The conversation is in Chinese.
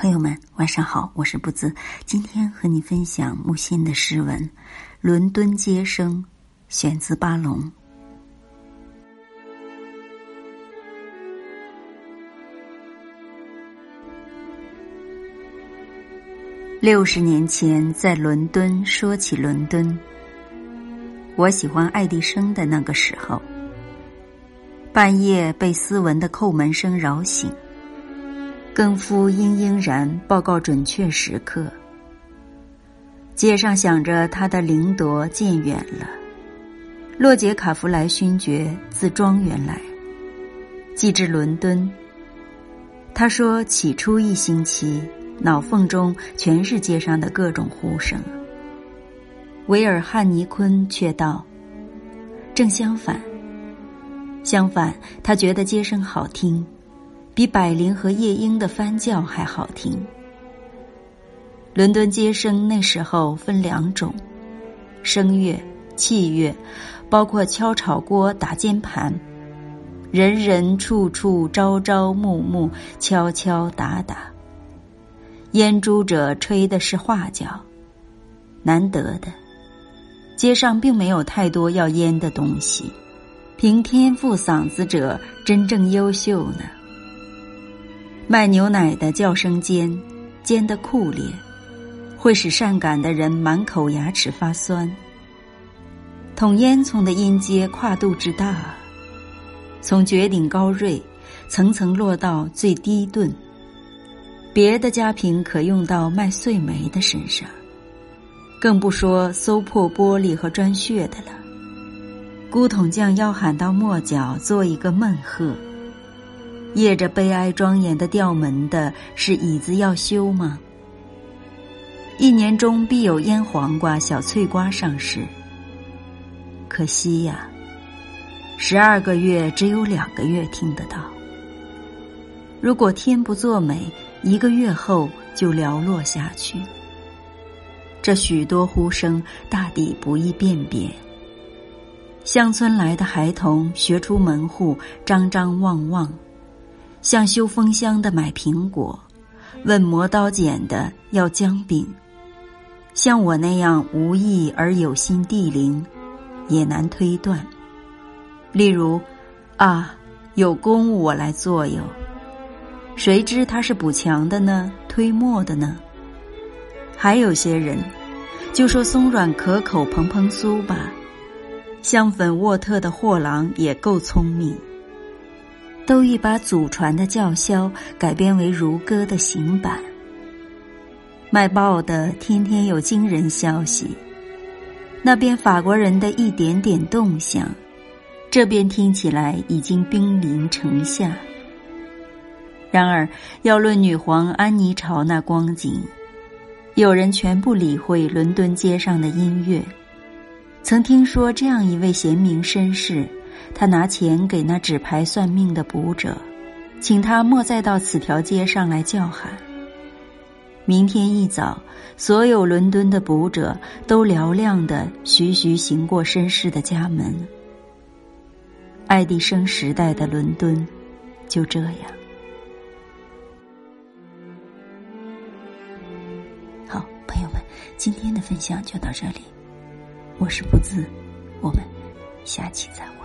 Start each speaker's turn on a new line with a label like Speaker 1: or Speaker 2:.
Speaker 1: 朋友们，晚上好，我是不子。今天和你分享木心的诗文《伦敦街声》，选自巴龙。六十年前，在伦敦说起伦敦，我喜欢爱迪生的那个时候。半夜被斯文的叩门声扰醒。更夫嘤嘤然报告准确时刻。街上响着他的灵铎渐远了。洛杰卡弗莱勋爵自庄园来，寄至伦敦。他说起初一星期，脑缝中全是街上的各种呼声。维尔汉尼昆却道：“正相反，相反，他觉得街声好听。”比百灵和夜莺的翻叫还好听。伦敦街声那时候分两种：声乐、器乐，包括敲炒锅、打键盘，人人处处朝朝暮暮敲敲打打。烟珠者吹的是画角，难得的。街上并没有太多要烟的东西，凭天赋嗓子者真正优秀呢。卖牛奶的叫声尖，尖的酷烈，会使善感的人满口牙齿发酸。捅烟囱的音阶跨度之大，从绝顶高锐，层层落到最低顿。别的家贫可用到卖碎煤的身上，更不说搜破玻璃和砖屑的了。古桶匠要喊到末角，做一个闷喝。掖着悲哀庄严的吊门的是椅子要修吗？一年中必有腌黄瓜、小翠瓜上市。可惜呀，十二个月只有两个月听得到。如果天不作美，一个月后就寥落下去。这许多呼声，大抵不易辨别。乡村来的孩童学出门户，张张望望。像修风箱的买苹果，问磨刀剪的要姜饼，像我那样无意而有心地灵，也难推断。例如，啊，有公务我来做哟，谁知他是补墙的呢，推磨的呢？还有些人，就说松软可口蓬蓬酥吧，香粉沃特的货郎也够聪明。都已把祖传的叫嚣改编为如歌的行板。卖报的天天有惊人消息，那边法国人的一点点动向，这边听起来已经兵临城下。然而要论女皇安妮朝那光景，有人全不理会伦敦街上的音乐。曾听说这样一位贤明绅士。他拿钱给那纸牌算命的卜者，请他莫再到此条街上来叫喊。明天一早，所有伦敦的卜者都嘹亮的徐徐行过绅士的家门。爱迪生时代的伦敦，就这样。好，朋友们，今天的分享就到这里。我是不自，我们下期再会。